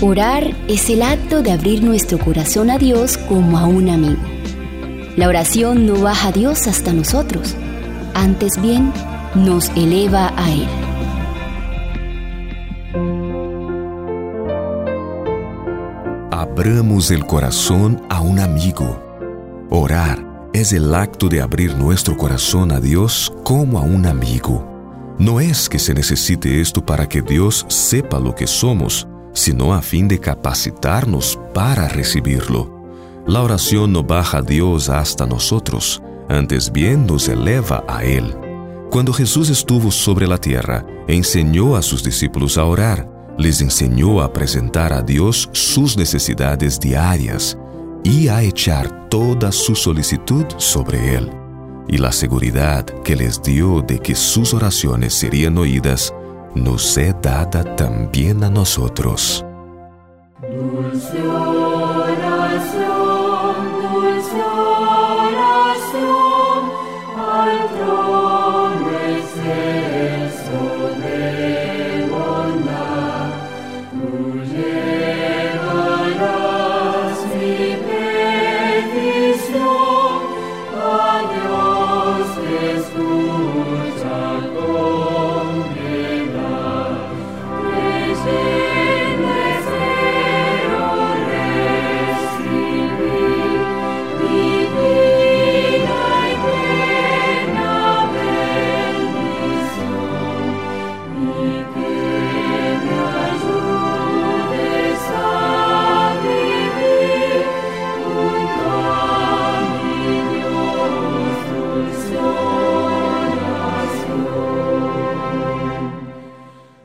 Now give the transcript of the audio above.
Orar es el acto de abrir nuestro corazón a Dios como a un amigo. La oración no baja a Dios hasta nosotros, antes bien nos eleva a Él. Abramos el corazón a un amigo. Orar es el acto de abrir nuestro corazón a Dios como a un amigo. No es que se necesite esto para que Dios sepa lo que somos, sino a fin de capacitarnos para recibirlo. La oración no baja a Dios hasta nosotros, antes bien nos eleva a Él. Cuando Jesús estuvo sobre la tierra, enseñó a sus discípulos a orar, les enseñó a presentar a Dios sus necesidades diarias y a echar toda su solicitud sobre Él. Y la seguridad que les dio de que sus oraciones serían oídas nos é dada também a nós outros. Dulce oração, dulce oração, al trono excelso de bondad, tú llevarás mi petición a Dios Jesús.